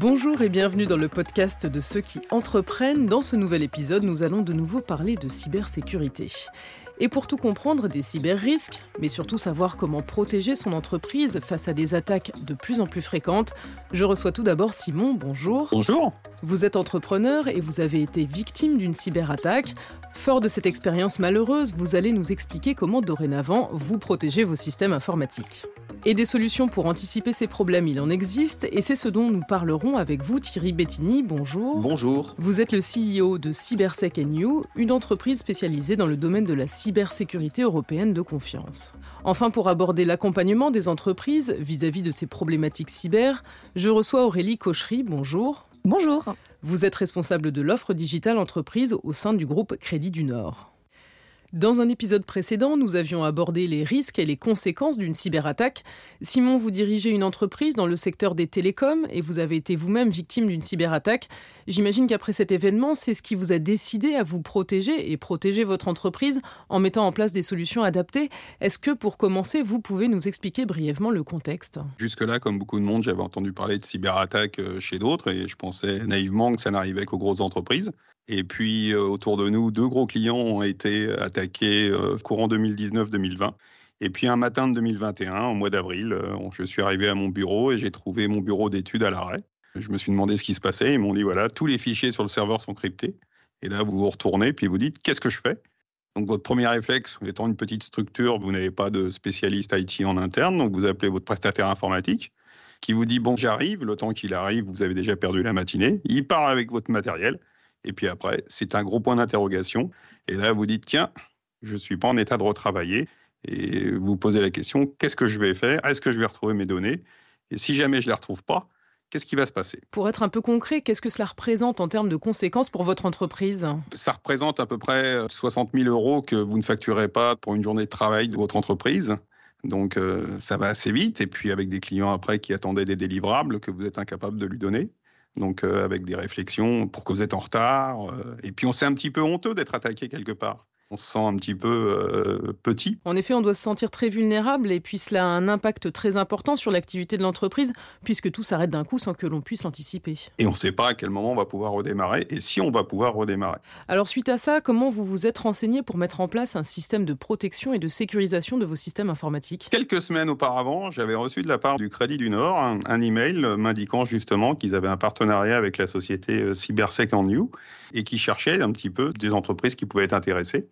Bonjour et bienvenue dans le podcast de ceux qui entreprennent. Dans ce nouvel épisode, nous allons de nouveau parler de cybersécurité. Et pour tout comprendre des cyber-risques, mais surtout savoir comment protéger son entreprise face à des attaques de plus en plus fréquentes, je reçois tout d'abord Simon, bonjour. Bonjour. Vous êtes entrepreneur et vous avez été victime d'une cyberattaque. Fort de cette expérience malheureuse, vous allez nous expliquer comment dorénavant vous protégez vos systèmes informatiques. Et des solutions pour anticiper ces problèmes, il en existe, et c'est ce dont nous parlerons avec vous, Thierry Bettini. Bonjour. Bonjour. Vous êtes le CEO de Cybersec You, une entreprise spécialisée dans le domaine de la cybersécurité européenne de confiance. Enfin, pour aborder l'accompagnement des entreprises vis-à-vis de ces problématiques cyber, je reçois Aurélie Cochery. Bonjour. Bonjour. Vous êtes responsable de l'offre digitale entreprise au sein du groupe Crédit du Nord. Dans un épisode précédent, nous avions abordé les risques et les conséquences d'une cyberattaque. Simon, vous dirigez une entreprise dans le secteur des télécoms et vous avez été vous-même victime d'une cyberattaque. J'imagine qu'après cet événement, c'est ce qui vous a décidé à vous protéger et protéger votre entreprise en mettant en place des solutions adaptées. Est-ce que pour commencer, vous pouvez nous expliquer brièvement le contexte? Jusque-là, comme beaucoup de monde, j'avais entendu parler de cyberattaque euh, chez d'autres et je pensais naïvement que ça n'arrivait qu'aux grosses entreprises. Et puis, euh, autour de nous, deux gros clients ont été attaqués euh, courant 2019-2020. Et puis, un matin de 2021, au mois d'avril, euh, je suis arrivé à mon bureau et j'ai trouvé mon bureau d'études à l'arrêt. Je me suis demandé ce qui se passait. Ils m'ont dit voilà, tous les fichiers sur le serveur sont cryptés. Et là, vous vous retournez, puis vous dites qu'est-ce que je fais? Donc votre premier réflexe, étant une petite structure, vous n'avez pas de spécialiste IT en interne, donc vous appelez votre prestataire informatique qui vous dit bon j'arrive, le temps qu'il arrive, vous avez déjà perdu la matinée, il part avec votre matériel, et puis après, c'est un gros point d'interrogation. Et là, vous dites, tiens, je ne suis pas en état de retravailler. Et vous posez la question, qu'est-ce que je vais faire? Est-ce que je vais retrouver mes données? Et si jamais je ne les retrouve pas, qu'est-ce qui va se passer? Pour être un peu concret, qu'est-ce que cela représente en termes de conséquences pour votre entreprise? Ça représente à peu près 60 000 euros que vous ne facturez pas pour une journée de travail de votre entreprise. Donc euh, ça va assez vite. Et puis avec des clients après qui attendaient des délivrables que vous êtes incapable de lui donner donc euh, avec des réflexions pour que vous êtes en retard. Euh, et puis on s'est un petit peu honteux d'être attaqué quelque part on se sent un petit peu euh, petit. En effet, on doit se sentir très vulnérable et puis cela a un impact très important sur l'activité de l'entreprise puisque tout s'arrête d'un coup sans que l'on puisse l'anticiper. Et on ne sait pas à quel moment on va pouvoir redémarrer et si on va pouvoir redémarrer. Alors suite à ça, comment vous vous êtes renseigné pour mettre en place un système de protection et de sécurisation de vos systèmes informatiques? Quelques semaines auparavant, j'avais reçu de la part du Crédit du Nord un, un email m'indiquant justement qu'ils avaient un partenariat avec la société euh, Cybersec en New et qui cherchaient un petit peu des entreprises qui pouvaient être intéressées.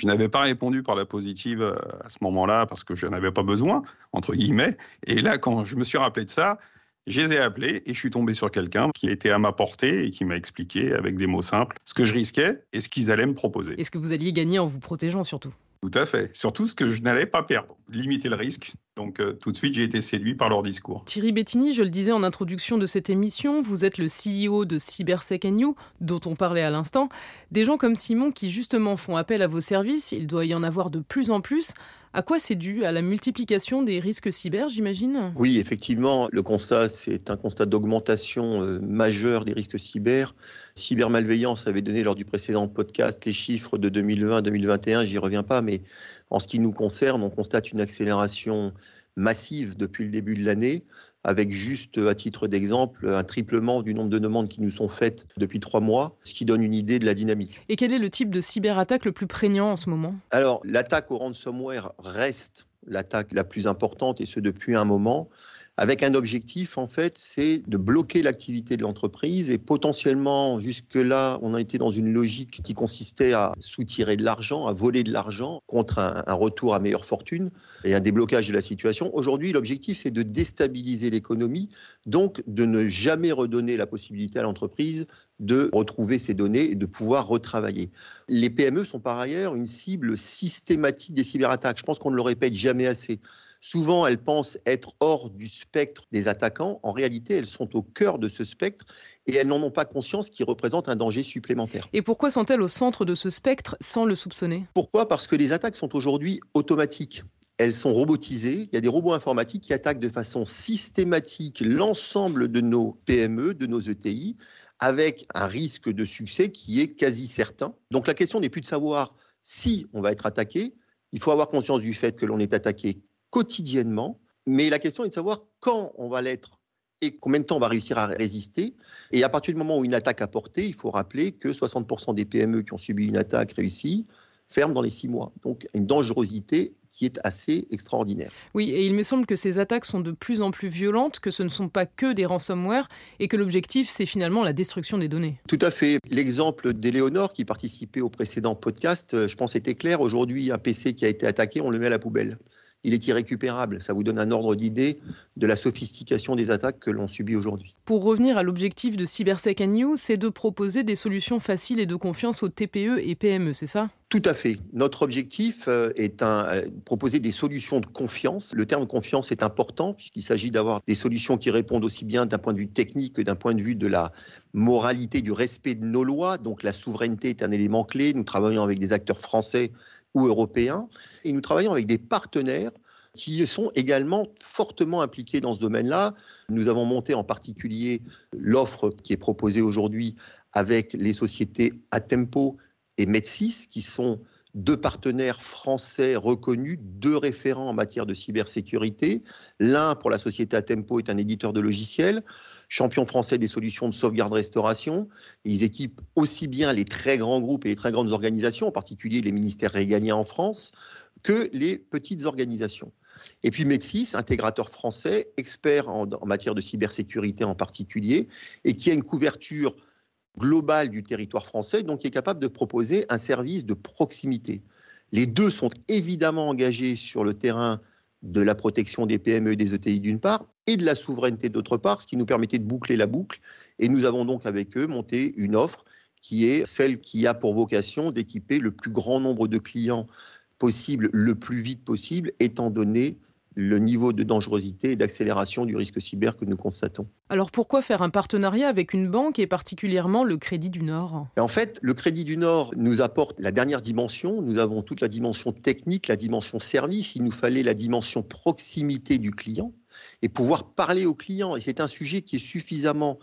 Je n'avais pas répondu par la positive euh, à ce moment-là parce que je n'avais pas besoin, entre guillemets. Et là, quand je me suis rappelé de ça, je les ai appelés et je suis tombé sur quelqu'un qui était à ma portée et qui m'a expliqué avec des mots simples ce que je risquais et ce qu'ils allaient me proposer. Et ce que vous alliez gagner en vous protégeant surtout. Tout à fait. Surtout ce que je n'allais pas perdre. Limiter le risque. Donc euh, tout de suite, j'ai été séduit par leur discours. Thierry Bettini, je le disais en introduction de cette émission, vous êtes le CEO de Cybersec You, dont on parlait à l'instant. Des gens comme Simon qui justement font appel à vos services, il doit y en avoir de plus en plus. À quoi c'est dû? À la multiplication des risques cyber, j'imagine? Oui, effectivement, le constat, c'est un constat d'augmentation euh, majeure des risques cyber. Cybermalveillance avait donné lors du précédent podcast les chiffres de 2020-2021, j'y reviens pas, mais en ce qui nous concerne, on constate une accélération massive depuis le début de l'année, avec juste à titre d'exemple un triplement du nombre de demandes qui nous sont faites depuis trois mois, ce qui donne une idée de la dynamique. Et quel est le type de cyberattaque le plus prégnant en ce moment? Alors, l'attaque au ransomware reste l'attaque la plus importante, et ce depuis un moment avec un objectif, en fait, c'est de bloquer l'activité de l'entreprise et potentiellement, jusque-là, on a été dans une logique qui consistait à soutirer de l'argent, à voler de l'argent contre un, retour à meilleure fortune et un déblocage de la situation. Aujourd'hui, l'objectif, c'est de déstabiliser l'économie, donc de ne jamais redonner la possibilité à l'entreprise de retrouver ces données et de pouvoir retravailler. Les PME sont par ailleurs une cible systématique des cyberattaques. Je pense qu'on ne le répète jamais assez. Souvent, elles pensent être hors du spectre des attaquants. En réalité, elles sont au cœur de ce spectre et elles n'en ont pas conscience qui représente un danger supplémentaire. Et pourquoi sont-elles au centre de ce spectre sans le soupçonner? Pourquoi? Parce que les attaques sont aujourd'hui automatiques elles sont robotisées. Il y a des robots informatiques qui attaquent de façon systématique l'ensemble de nos PME, de nos ETI, avec un risque de succès qui est quasi certain. Donc la question n'est plus de savoir si on va être attaqué, il faut avoir conscience du fait que l'on est attaqué quotidiennement, mais la question est de savoir quand on va l'être et combien de temps on va réussir à résister. Et à partir du moment où une attaque a porté, il faut rappeler que 60% des PME qui ont subi une attaque réussie ferment dans les six mois. Donc une dangerosité qui est assez extraordinaire. Oui, et il me semble que ces attaques sont de plus en plus violentes, que ce ne sont pas que des ransomware et que l'objectif, c'est finalement la destruction des données. Tout à fait. L'exemple d'Eléonore qui participait au précédent podcast, euh, je pense, était clair. Aujourd'hui, un PC qui a été attaqué, on le met à la poubelle il est irrécupérable. Ça vous donne un ordre d'idée de la sophistication des attaques que l'on subit aujourd'hui. Pour revenir à l'objectif de CyberSec News, c'est de proposer des solutions faciles et de confiance aux TPE et PME, c'est ça? Tout à fait. Notre objectif euh, est un, euh, proposer des solutions de confiance. Le terme confiance est important puisqu'il s'agit d'avoir des solutions qui répondent aussi bien d'un point de vue technique que d'un point de vue de la moralité, du respect de nos lois. Donc la souveraineté est un élément clé. Nous travaillons avec des acteurs français ou européens. Et nous travaillons avec des partenaires qui sont également fortement impliqués dans ce domaine-là. Nous avons monté en particulier l'offre qui est proposée aujourd'hui avec les sociétés Atempo et Medsys, qui sont deux partenaires français reconnus, deux référents en matière de cybersécurité. L'un, pour la société Atempo, est un éditeur de logiciels, champion français des solutions de sauvegarde-restauration. Ils équipent aussi bien les très grands groupes et les très grandes organisations, en particulier les ministères régaliens en France, que les petites organisations. Et puis Medsys, intégrateur français, expert en matière de cybersécurité en particulier, et qui a une couverture globale du territoire français, donc qui est capable de proposer un service de proximité. Les deux sont évidemment engagés sur le terrain de la protection des PME et des ETI d'une part, et de la souveraineté d'autre part, ce qui nous permettait de boucler la boucle. Et nous avons donc avec eux monté une offre qui est celle qui a pour vocation d'équiper le plus grand nombre de clients possible le plus vite possible, étant donné le niveau de dangerosité et d'accélération du risque cyber que nous constatons. Alors pourquoi faire un partenariat avec une banque et particulièrement le Crédit du Nord? En fait, le Crédit du Nord nous apporte la dernière dimension. Nous avons toute la dimension technique, la dimension service. Il nous fallait la dimension proximité du client et pouvoir parler au client. Et c'est un sujet qui est suffisamment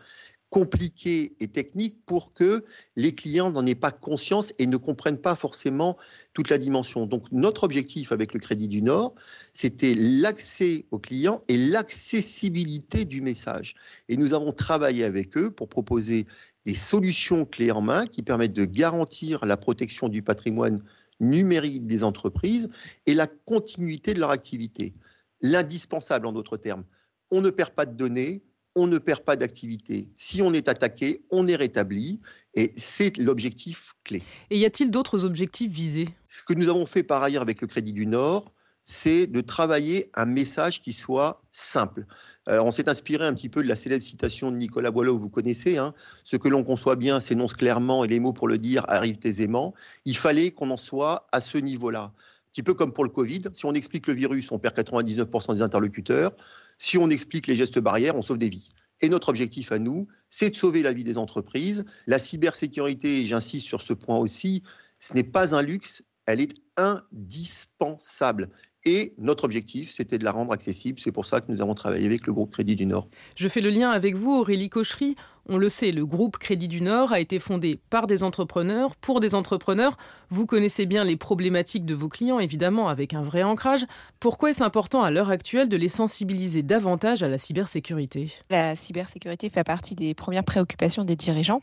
compliqué et technique pour que les clients n'en aient pas conscience et ne comprennent pas forcément toute la dimension. Donc notre objectif avec le Crédit du Nord, c'était l'accès aux clients et l'accessibilité du message. Et nous avons travaillé avec eux pour proposer des solutions clés en main qui permettent de garantir la protection du patrimoine numérique des entreprises et la continuité de leur activité. L'indispensable en d'autres termes. On ne perd pas de données, on ne perd pas d'activité. Si on est attaqué, on est rétabli. Et c'est l'objectif clé. Et y a-t-il d'autres objectifs visés? Ce que nous avons fait par ailleurs avec le Crédit du Nord, c'est de travailler un message qui soit simple. on s'est inspiré un petit peu de la célèbre citation de Nicolas Boileau, vous connaissez, hein. ce que l'on conçoit bien s'énonce clairement et les mots pour le dire arrivent aisément. Il fallait qu'on en soit à ce niveau-là. Petit peu comme pour le Covid, si on explique le virus, on perd 99% des interlocuteurs. Si on explique les gestes barrières, on sauve des vies. Et notre objectif à nous, c'est de sauver la vie des entreprises. La cybersécurité, j'insiste sur ce point aussi, ce n'est pas un luxe, elle est indispensable. Et notre objectif, c'était de la rendre accessible. C'est pour ça que nous avons travaillé avec le groupe Crédit du Nord. Je fais le lien avec vous, Aurélie Cochery. On le sait, le groupe Crédit du Nord a été fondé par des entrepreneurs, pour des entrepreneurs. Vous connaissez bien les problématiques de vos clients, évidemment, avec un vrai ancrage. Pourquoi est-ce important à l'heure actuelle de les sensibiliser davantage à la cybersécurité? La cybersécurité fait partie des premières préoccupations des dirigeants.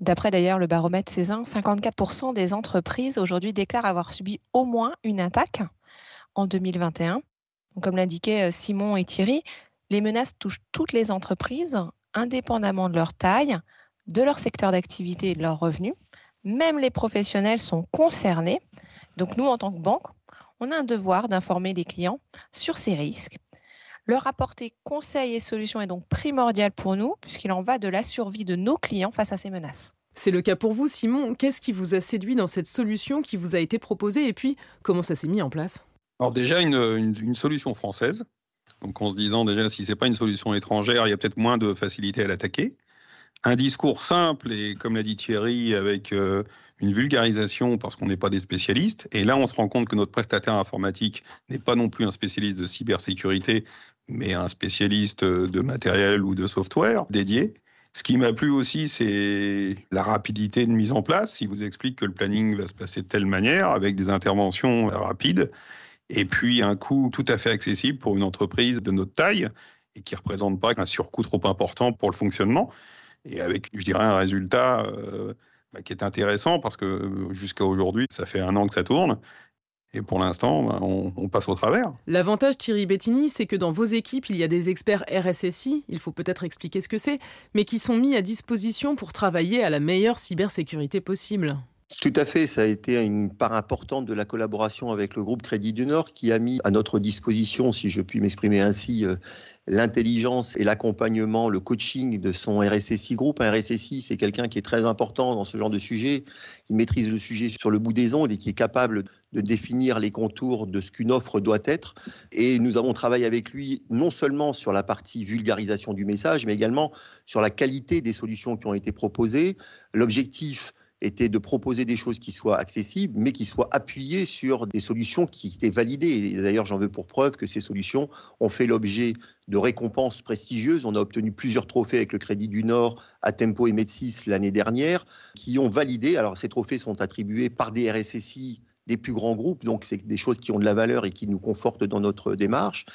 D'après d'ailleurs le baromètre Cézanne, 54% des entreprises aujourd'hui déclarent avoir subi au moins une attaque en 2021. comme l'indiquaient euh, Simon et Thierry, les menaces touchent toutes les entreprises, indépendamment de leur taille, de leur secteur d'activité et de leurs revenus. Même les professionnels sont concernés. Donc nous, en tant que banque, on a un devoir d'informer les clients sur ces risques. Leur apporter conseils et solutions est donc primordial pour nous, puisqu'il en va de la survie de nos clients face à ces menaces. C'est le cas pour vous, Simon. Qu'est-ce qui vous a séduit dans cette solution qui vous a été proposée et puis comment ça s'est mis en place? Alors déjà, une, solution française. Donc en se disant déjà, si ce n'est pas une solution étrangère, il y a peut-être moins de facilité à l'attaquer. Un discours simple et, comme l'a dit Thierry, avec euh, une vulgarisation parce qu'on n'est pas des spécialistes. Et là, on se rend compte que notre prestataire informatique n'est pas non plus un spécialiste de cybersécurité, mais un spécialiste de matériel ou de software dédié. Ce qui m'a plu aussi, c'est la rapidité de mise en place. Il vous explique que le planning va se passer de telle manière, avec des interventions rapides et puis un coût tout à fait accessible pour une entreprise de notre taille et qui ne représente pas un surcoût trop important pour le fonctionnement. Et avec, je dirais, un résultat bah, qui est intéressant parce que jusqu'à aujourd'hui, ça fait un an que ça tourne. Et pour l'instant, bah, on, passe au travers. L'avantage, Thierry Bettini, c'est que dans vos équipes, il y a des experts RSSI, il faut peut-être expliquer ce que c'est, mais qui sont mis à disposition pour travailler à la meilleure cybersécurité possible. Tout à fait, ça a été une part importante de la collaboration avec le groupe Crédit du Nord qui a mis à notre disposition, si je puis m'exprimer ainsi, euh, l'intelligence et l'accompagnement, le coaching de son RSSI groupe. Un RSSI, c'est quelqu'un qui est très important dans ce genre de sujet, qui maîtrise le sujet sur le bout des ondes et qui est capable de définir les contours de ce qu'une offre doit être. Et nous avons travaillé avec lui non seulement sur la partie vulgarisation du message, mais également sur la qualité des solutions qui ont été proposées. L'objectif, était de proposer des choses qui soient accessibles, mais qui soient appuyées sur des solutions qui étaient validées. D'ailleurs, j'en veux pour preuve que ces solutions ont fait l'objet de récompenses prestigieuses. On a obtenu plusieurs trophées avec le Crédit du Nord, à Tempo et Metsis l'année dernière, qui ont validé. Alors, ces trophées sont attribués par des RSSI des plus grands groupes, donc c'est des choses qui ont de la valeur et qui nous confortent dans notre démarche.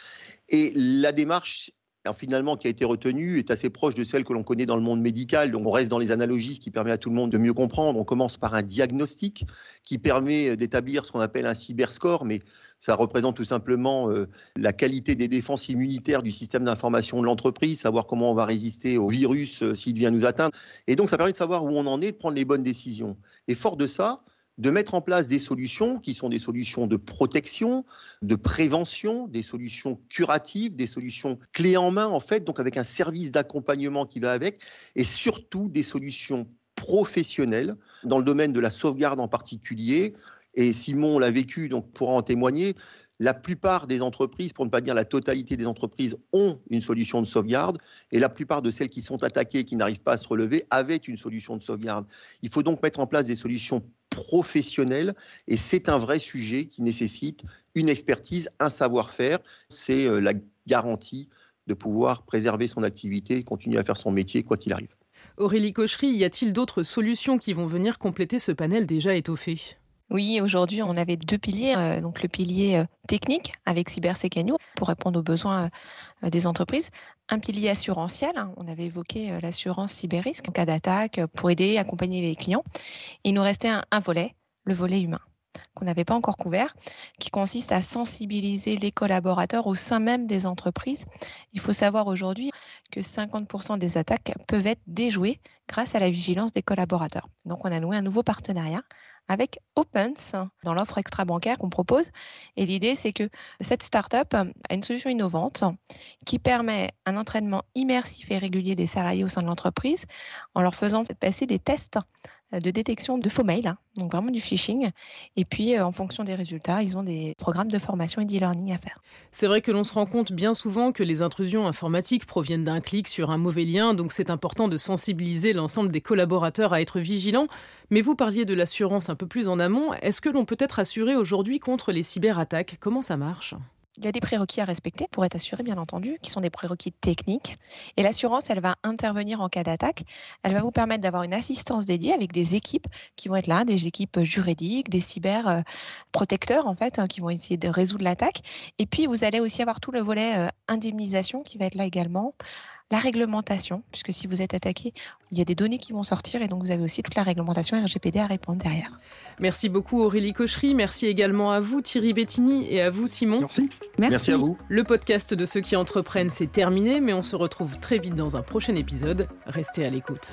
Et la démarche finalement qui a été retenue est assez proche de celle que l'on connaît dans le monde médical. Donc on reste dans les analogies, ce qui permet à tout le monde de mieux comprendre. On commence par un diagnostic qui permet d'établir ce qu'on appelle un cyberscore, mais ça représente tout simplement euh, la qualité des défenses immunitaires du système d'information de l'entreprise, savoir comment on va résister au virus euh, s'il vient nous atteindre. Et donc ça permet de savoir où on en est, de prendre les bonnes décisions. Et fort de ça, de mettre en place des solutions qui sont des solutions de protection, de prévention, des solutions curatives, des solutions clés en main en fait, donc avec un service d'accompagnement qui va avec, et surtout des solutions professionnelles dans le domaine de la sauvegarde en particulier. Et Simon l'a vécu, donc pourra en témoigner. La plupart des entreprises, pour ne pas dire la totalité des entreprises, ont une solution de sauvegarde et la plupart de celles qui sont attaquées et qui n'arrivent pas à se relever avaient une solution de sauvegarde. Il faut donc mettre en place des solutions professionnelles et c'est un vrai sujet qui nécessite une expertise, un savoir-faire. C'est euh, la garantie de pouvoir préserver son activité et continuer à faire son métier quoi qu'il arrive. Aurélie Cochery, y a-t-il d'autres solutions qui vont venir compléter ce panel déjà étoffé? Oui, aujourd'hui, on avait deux piliers. Euh, donc le pilier euh, technique avec CyberSecanu pour répondre aux besoins euh, des entreprises. Un pilier assurantiel. Hein, on avait évoqué l'assurance cyberrisque en cas d'attaque pour aider, accompagner les clients. Il nous restait un, volet, le volet humain qu'on n'avait pas encore couvert, qui consiste à sensibiliser les collaborateurs au sein même des entreprises. Il faut savoir aujourd'hui que 50% des attaques peuvent être déjouées grâce à la vigilance des collaborateurs. Donc on a noué un nouveau partenariat avec Opens dans l'offre extra-bancaire qu'on propose. Et l'idée, c'est que cette start-up a une solution innovante qui permet un entraînement immersif et régulier des salariés au sein de l'entreprise en leur faisant passer des tests de détection de faux mails, donc vraiment du phishing. Et puis, euh, en fonction des résultats, ils ont des programmes de formation et d'e-learning à faire. C'est vrai que l'on se rend compte bien souvent que les intrusions informatiques proviennent d'un clic sur un mauvais lien, donc c'est important de sensibiliser l'ensemble des collaborateurs à être vigilants. Mais vous parliez de l'assurance un peu plus en amont. Est-ce que l'on peut être assuré aujourd'hui contre les cyberattaques? Comment ça marche? Il y a des prérequis à respecter pour être assuré, bien entendu, qui sont des prérequis techniques. Et l'assurance, elle va intervenir en cas d'attaque. Elle va vous permettre d'avoir une assistance dédiée avec des équipes qui vont être là, des équipes juridiques, des cyber euh, protecteurs, en fait, hein, qui vont essayer de résoudre l'attaque. Et puis, vous allez aussi avoir tout le volet euh, indemnisation qui va être là également la réglementation, puisque si vous êtes attaqué, il y a des données qui vont sortir et donc vous avez aussi toute la réglementation RGPD à répondre derrière. Merci beaucoup Aurélie Cochery, merci également à vous Thierry Bettini et à vous Simon. Merci. Merci. à vous. Le podcast de ceux qui entreprennent, c'est terminé, mais on se retrouve très vite dans un prochain épisode. Restez à l'écoute.